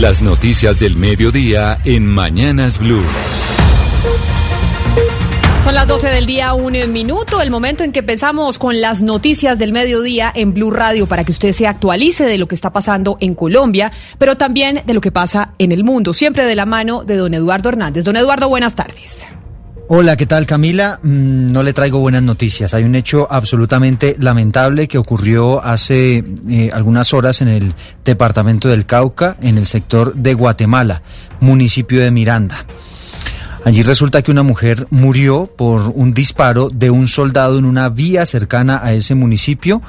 Las noticias del mediodía en Mañanas Blue. Son las 12 del día, un minuto, el momento en que empezamos con las noticias del mediodía en Blue Radio para que usted se actualice de lo que está pasando en Colombia, pero también de lo que pasa en el mundo, siempre de la mano de don Eduardo Hernández. Don Eduardo, buenas tardes. Hola, ¿qué tal Camila? Mm, no le traigo buenas noticias. Hay un hecho absolutamente lamentable que ocurrió hace eh, algunas horas en el departamento del Cauca, en el sector de Guatemala, municipio de Miranda. Allí resulta que una mujer murió por un disparo de un soldado en una vía cercana a ese municipio.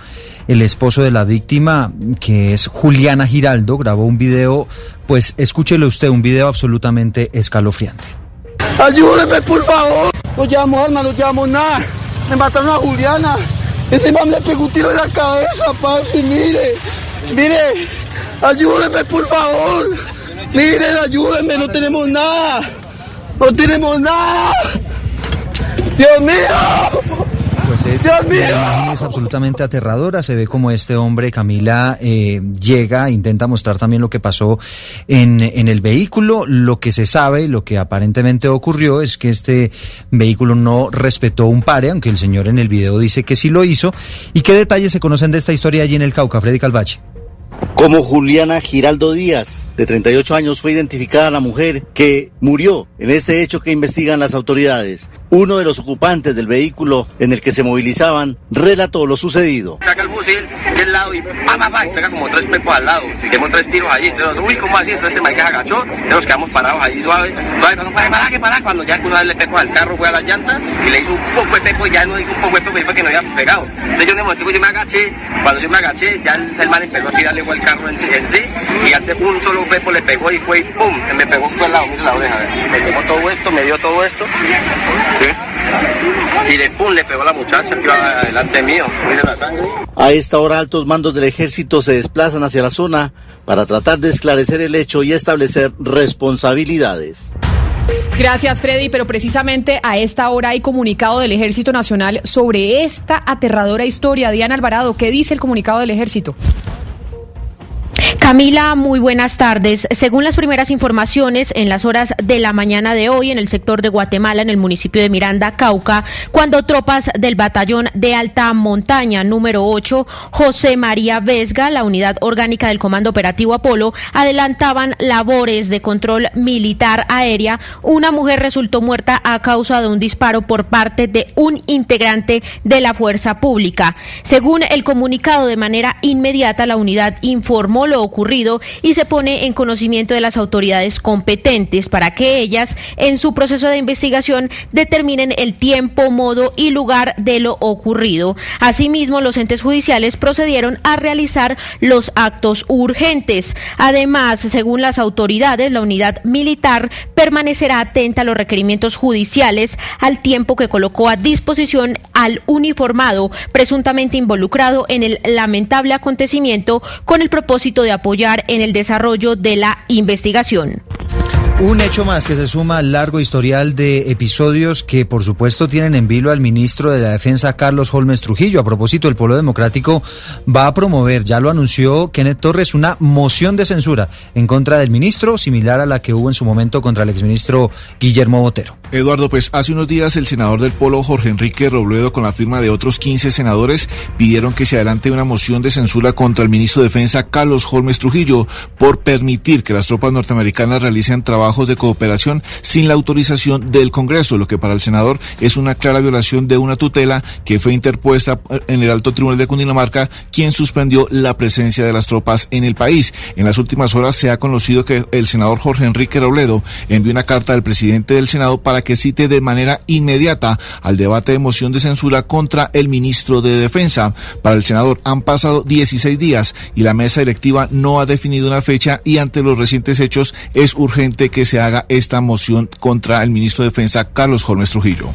El esposo de la víctima, que es Juliana Giraldo, grabó un video, pues escúchelo usted, un video absolutamente escalofriante. Ayúdeme, por favor. No llevamos armas, no llevamos nada. Me mataron a Juliana. Ese man le pegó un tiro en la cabeza, parce. Mire, mire. Ayúdeme, por favor. Miren, ayúdenme, no tenemos nada. No tenemos nada. Dios mío. Pues es, Dios mío. la imagen es absolutamente aterradora. Se ve como este hombre, Camila, eh, llega, intenta mostrar también lo que pasó en, en el vehículo. Lo que se sabe, lo que aparentemente ocurrió es que este vehículo no respetó un pare, aunque el señor en el video dice que sí lo hizo. ¿Y qué detalles se conocen de esta historia allí en el Cauca, Freddy Calvache? Como Juliana Giraldo Díaz, de 38 años, fue identificada la mujer que murió en este hecho que investigan las autoridades. Uno de los ocupantes del vehículo en el que se movilizaban relató lo sucedido. saca el fusil del lado y pa, pa, y pega como tres pepos al lado. Demos tres tiros allí. Entonces uy, ¿cómo así? Entonces este marica se agachó, nos quedamos parados ahí suaves. Suave, cuando para, para, que para. Cuando ya una vez le pegó al carro, fue a la llanta y le hizo un poco de pepo y ya no hizo un poco de pepo y que no había pegado. Entonces yo en el momento me agaché, cuando yo me agaché, ya el, el empezó a tirarle igual el carro en sí, en sí y antes un solo pepo le pegó y fue y pum, me pegó fue al lado, mire la oreja, me pegó todo esto, me dio todo esto. ¿sí? Y le pum, le pegó a la muchacha que iba delante mío, mire la sangre. A esta hora altos mandos del ejército se desplazan hacia la zona para tratar de esclarecer el hecho y establecer responsabilidades. Gracias, Freddy, pero precisamente a esta hora hay comunicado del Ejército Nacional sobre esta aterradora historia. Diana Alvarado, ¿qué dice el comunicado del Ejército? Camila, muy buenas tardes. Según las primeras informaciones, en las horas de la mañana de hoy, en el sector de Guatemala, en el municipio de Miranda, Cauca, cuando tropas del batallón de alta montaña número 8, José María Vesga, la unidad orgánica del Comando Operativo Apolo, adelantaban labores de control militar aérea, una mujer resultó muerta a causa de un disparo por parte de un integrante de la fuerza pública. Según el comunicado, de manera inmediata, la unidad informó lo ocurrido y se pone en conocimiento de las autoridades competentes para que ellas, en su proceso de investigación, determinen el tiempo, modo y lugar de lo ocurrido. Asimismo, los entes judiciales procedieron a realizar los actos urgentes. Además, según las autoridades, la unidad militar permanecerá atenta a los requerimientos judiciales al tiempo que colocó a disposición al uniformado presuntamente involucrado en el lamentable acontecimiento con el propósito de apoyar en el desarrollo de la investigación. Un hecho más que se suma al largo historial de episodios que por supuesto tienen en vilo al ministro de la Defensa Carlos Holmes Trujillo. A propósito, el Pueblo Democrático va a promover, ya lo anunció Kenneth Torres, una moción de censura en contra del ministro, similar a la que hubo en su momento contra el exministro Guillermo Botero. Eduardo, pues hace unos días el senador del Polo, Jorge Enrique Robledo, con la firma de otros 15 senadores, pidieron que se adelante una moción de censura contra el ministro de Defensa Carlos Holmes Trujillo por permitir que las tropas norteamericanas realicen trabajos de cooperación sin la autorización del Congreso, lo que para el senador es una clara violación de una tutela que fue interpuesta en el Alto Tribunal de Cundinamarca, quien suspendió la presencia de las tropas en el país. En las últimas horas se ha conocido que el senador Jorge Enrique Robledo envió una carta al presidente del Senado para que cite de manera inmediata al debate de moción de censura contra el ministro de Defensa. Para el senador han pasado 16 días y la mesa directiva no ha definido una fecha y ante los recientes hechos es urgente que se haga esta moción contra el ministro de Defensa Carlos Holmes Trujillo.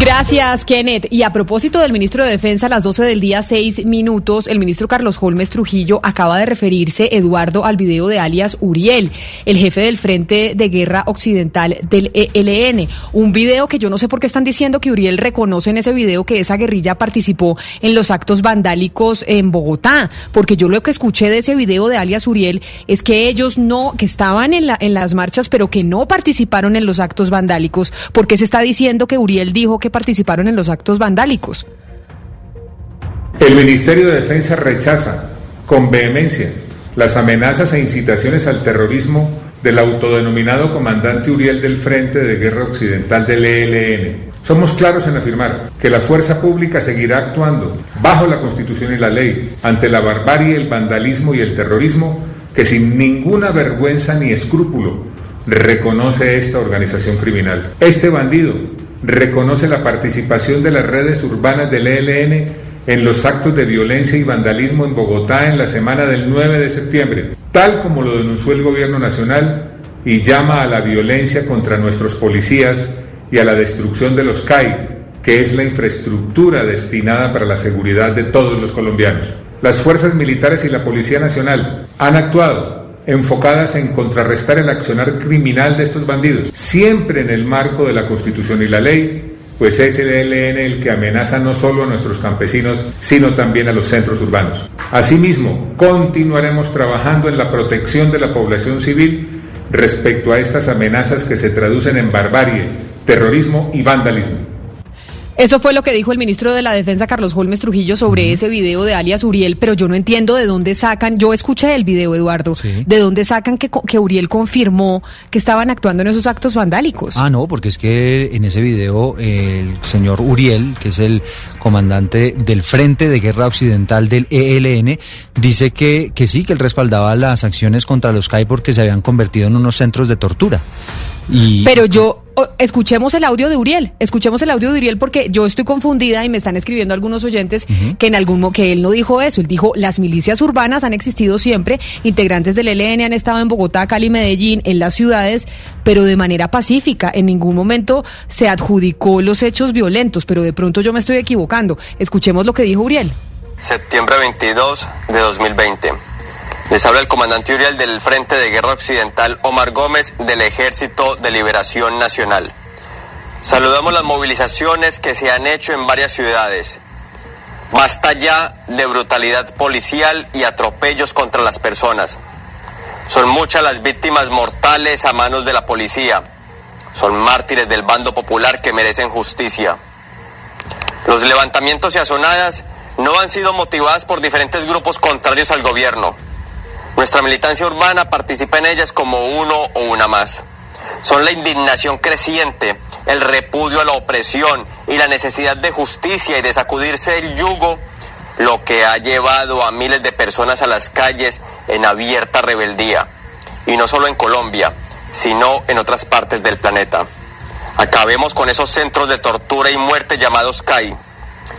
Gracias, Kenneth. Y a propósito del ministro de Defensa, a las 12 del día, 6 minutos, el ministro Carlos Holmes Trujillo acaba de referirse, Eduardo, al video de alias Uriel, el jefe del Frente de Guerra Occidental del ELN. Un video que yo no sé por qué están diciendo que Uriel reconoce en ese video que esa guerrilla participó en los actos vandálicos en Bogotá. Porque yo lo que escuché de ese video de alias Uriel es que ellos no, que estaban en, la, en las marchas, pero que no participaron en los actos vandálicos. porque se está diciendo que Uriel dijo que participaron en los actos vandálicos. El Ministerio de Defensa rechaza con vehemencia las amenazas e incitaciones al terrorismo del autodenominado comandante Uriel del Frente de Guerra Occidental del ELN. Somos claros en afirmar que la fuerza pública seguirá actuando bajo la Constitución y la ley ante la barbarie, el vandalismo y el terrorismo que sin ninguna vergüenza ni escrúpulo reconoce esta organización criminal. Este bandido reconoce la participación de las redes urbanas del ELN en los actos de violencia y vandalismo en Bogotá en la semana del 9 de septiembre, tal como lo denunció el Gobierno Nacional y llama a la violencia contra nuestros policías y a la destrucción de los CAI, que es la infraestructura destinada para la seguridad de todos los colombianos. Las fuerzas militares y la Policía Nacional han actuado enfocadas en contrarrestar el accionar criminal de estos bandidos, siempre en el marco de la Constitución y la ley, pues es el ELN el que amenaza no solo a nuestros campesinos, sino también a los centros urbanos. Asimismo, continuaremos trabajando en la protección de la población civil respecto a estas amenazas que se traducen en barbarie, terrorismo y vandalismo. Eso fue lo que dijo el ministro de la Defensa, Carlos Holmes Trujillo, sobre ese video de alias Uriel, pero yo no entiendo de dónde sacan, yo escuché el video, Eduardo, de dónde sacan que, que Uriel confirmó que estaban actuando en esos actos vandálicos. Ah, no, porque es que en ese video el señor Uriel, que es el comandante del Frente de Guerra Occidental del ELN, dice que, que sí, que él respaldaba las acciones contra los CAI porque se habían convertido en unos centros de tortura. Y, Pero yo, escuchemos el audio de Uriel, escuchemos el audio de Uriel porque yo estoy confundida y me están escribiendo algunos oyentes que en algún que él no dijo eso, él dijo las milicias urbanas han existido siempre, integrantes del ELN han estado en Bogotá, Cali, Medellín, en las ciudades, pero de manera pacífica, en ningún momento se adjudicó los hechos violentos, pero de pronto yo me estoy equivocando. Escuchemos lo que dijo Uriel. Septiembre 22 de 2020. Les habla el comandante Uriel del Frente de Guerra Occidental Omar Gómez del Ejército de Liberación Nacional. Saludamos las movilizaciones que se han hecho en varias ciudades. Basta ya de brutalidad policial y atropellos contra las personas. Son muchas las víctimas mortales a manos de la policía. Son mártires del bando popular que merecen justicia. Los levantamientos y azonadas no han sido motivadas por diferentes grupos contrarios al gobierno nuestra militancia urbana participa en ellas como uno o una más. Son la indignación creciente, el repudio a la opresión y la necesidad de justicia y de sacudirse el yugo lo que ha llevado a miles de personas a las calles en abierta rebeldía. Y no solo en Colombia, sino en otras partes del planeta. Acabemos con esos centros de tortura y muerte llamados CAI.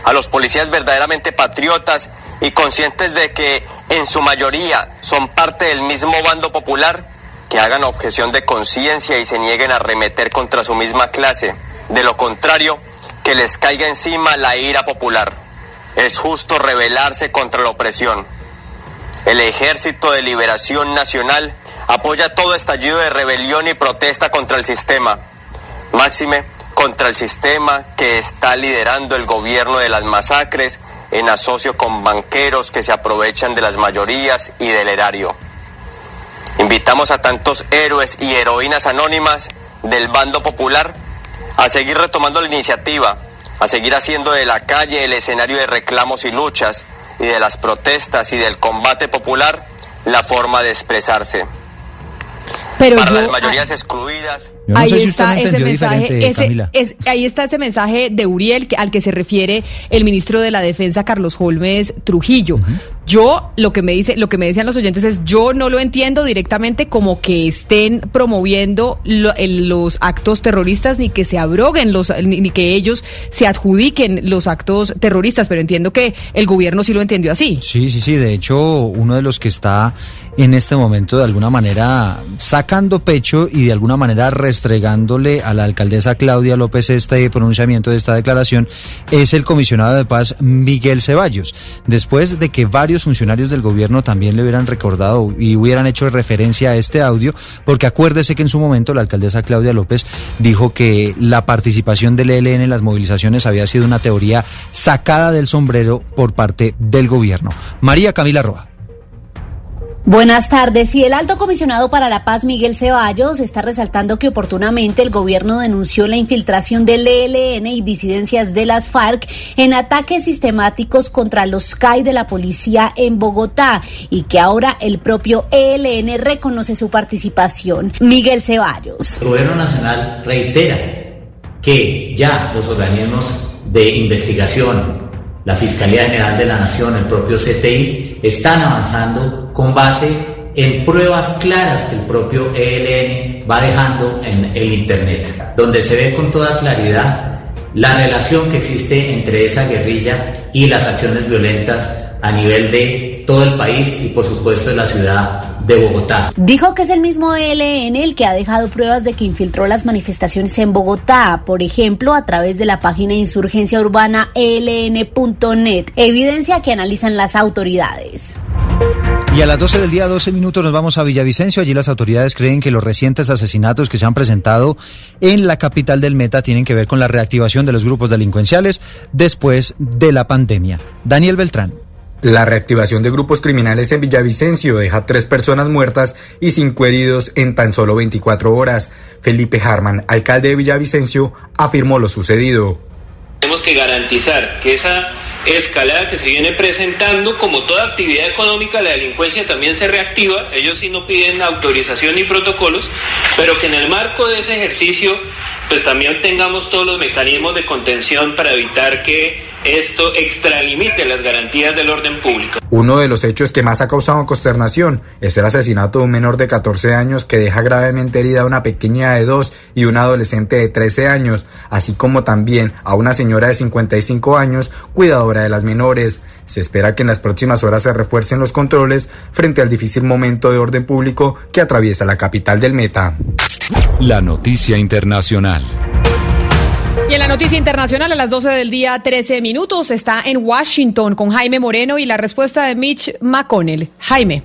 A los policías verdaderamente patriotas y conscientes de que en su mayoría son parte del mismo bando popular, que hagan objeción de conciencia y se nieguen a remeter contra su misma clase. De lo contrario, que les caiga encima la ira popular. Es justo rebelarse contra la opresión. El Ejército de Liberación Nacional apoya todo estallido de rebelión y protesta contra el sistema. Máxime, contra el sistema que está liderando el gobierno de las masacres en asocio con banqueros que se aprovechan de las mayorías y del erario. Invitamos a tantos héroes y heroínas anónimas del bando popular a seguir retomando la iniciativa, a seguir haciendo de la calle el escenario de reclamos y luchas y de las protestas y del combate popular la forma de expresarse. Pero Para las mayorías excluidas ahí está ese mensaje, ahí está ese mensaje de Uriel al que se refiere el ministro de la Defensa Carlos Holmes Trujillo. Yo lo que me dice, lo que me decían los oyentes es, yo no lo entiendo directamente como que estén promoviendo los actos terroristas ni que se abroguen los, ni, que ellos se adjudiquen los actos terroristas, pero entiendo que el gobierno sí lo entendió así. Sí, sí, sí. De hecho, uno de los que está en este momento de alguna manera sacando pecho y de alguna manera res restregándole a la alcaldesa Claudia López este pronunciamiento de esta declaración es el comisionado de paz Miguel Ceballos, después de que varios funcionarios del gobierno también le hubieran recordado y hubieran hecho referencia a este audio, porque acuérdese que en su momento la alcaldesa Claudia López dijo que la participación del ELN en las movilizaciones había sido una teoría sacada del sombrero por parte del gobierno. María Camila Roa. Buenas tardes. Y el alto comisionado para la paz, Miguel Ceballos, está resaltando que oportunamente el gobierno denunció la infiltración del ELN y disidencias de las FARC en ataques sistemáticos contra los CAI de la policía en Bogotá y que ahora el propio ELN reconoce su participación. Miguel Ceballos. El gobierno nacional reitera que ya los organismos de investigación, la Fiscalía General de la Nación, el propio CTI, están avanzando con base en pruebas claras que el propio ELN va dejando en el Internet, donde se ve con toda claridad la relación que existe entre esa guerrilla y las acciones violentas a nivel de todo el país y por supuesto en la ciudad de Bogotá. Dijo que es el mismo ELN el que ha dejado pruebas de que infiltró las manifestaciones en Bogotá, por ejemplo, a través de la página de insurgencia urbana eln.net, evidencia que analizan las autoridades. Y a las 12 del día, 12 minutos, nos vamos a Villavicencio. Allí las autoridades creen que los recientes asesinatos que se han presentado en la capital del Meta tienen que ver con la reactivación de los grupos delincuenciales después de la pandemia. Daniel Beltrán. La reactivación de grupos criminales en Villavicencio deja tres personas muertas y cinco heridos en tan solo 24 horas. Felipe Harman, alcalde de Villavicencio, afirmó lo sucedido. Tenemos que garantizar que esa escalada que se viene presentando, como toda actividad económica, la delincuencia también se reactiva. Ellos sí no piden autorización ni protocolos, pero que en el marco de ese ejercicio, pues también tengamos todos los mecanismos de contención para evitar que esto extralimite las garantías del orden público. Uno de los hechos que más ha causado consternación es el asesinato de un menor de 14 años que deja gravemente herida a una pequeña de 2 y una adolescente de 13 años, así como también a una señora de 55 años, cuidadora de las menores. Se espera que en las próximas horas se refuercen los controles frente al difícil momento de orden público que atraviesa la capital del Meta. La noticia internacional. Y en la noticia internacional a las 12 del día 13 minutos está en Washington con Jaime Moreno y la respuesta de Mitch McConnell. Jaime.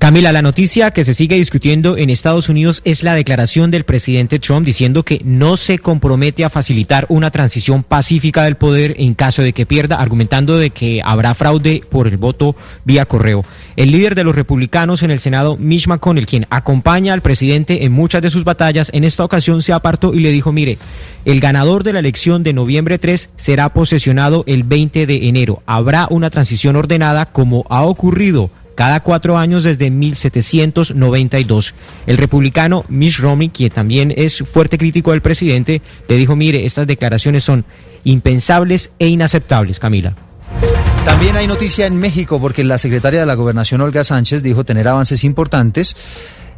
Camila, la noticia que se sigue discutiendo en Estados Unidos es la declaración del presidente Trump diciendo que no se compromete a facilitar una transición pacífica del poder en caso de que pierda, argumentando de que habrá fraude por el voto vía correo. El líder de los republicanos en el Senado, Mitch McConnell, quien acompaña al presidente en muchas de sus batallas, en esta ocasión se apartó y le dijo, mire, el ganador de la elección de noviembre 3 será posesionado el 20 de enero. Habrá una transición ordenada como ha ocurrido cada cuatro años desde 1792. El republicano Mitch Romney, quien también es fuerte crítico del presidente, le dijo, mire, estas declaraciones son impensables e inaceptables, Camila. También hay noticia en México porque la secretaria de la Gobernación, Olga Sánchez, dijo tener avances importantes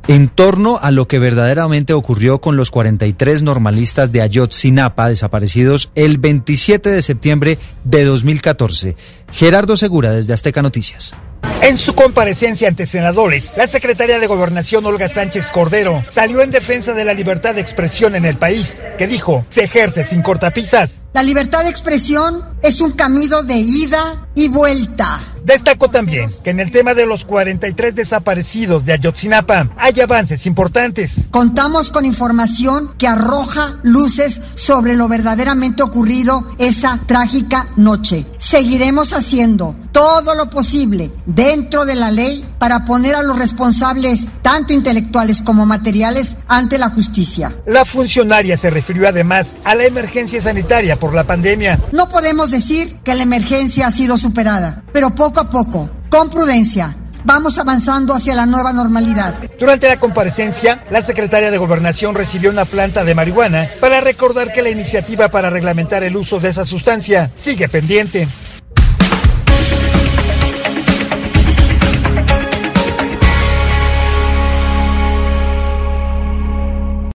en torno a lo que verdaderamente ocurrió con los 43 normalistas de Ayotzinapa desaparecidos el 27 de septiembre de 2014. Gerardo Segura desde Azteca Noticias. En su comparecencia ante senadores, la secretaria de Gobernación Olga Sánchez Cordero salió en defensa de la libertad de expresión en el país, que dijo se ejerce sin cortapisas. La libertad de expresión es un camino de ida y vuelta. Destacó también que en el tema de los 43 desaparecidos de Ayotzinapa hay avances importantes. Contamos con información que arroja luces sobre lo verdaderamente ocurrido esa trágica noche. Seguiremos haciendo todo lo posible dentro de la ley para poner a los responsables, tanto intelectuales como materiales, ante la justicia. La funcionaria se refirió además a la emergencia sanitaria por la pandemia. No podemos decir que la emergencia ha sido superada, pero poco a poco, con prudencia, vamos avanzando hacia la nueva normalidad. Durante la comparecencia, la secretaria de Gobernación recibió una planta de marihuana para recordar que la iniciativa para reglamentar el uso de esa sustancia sigue pendiente.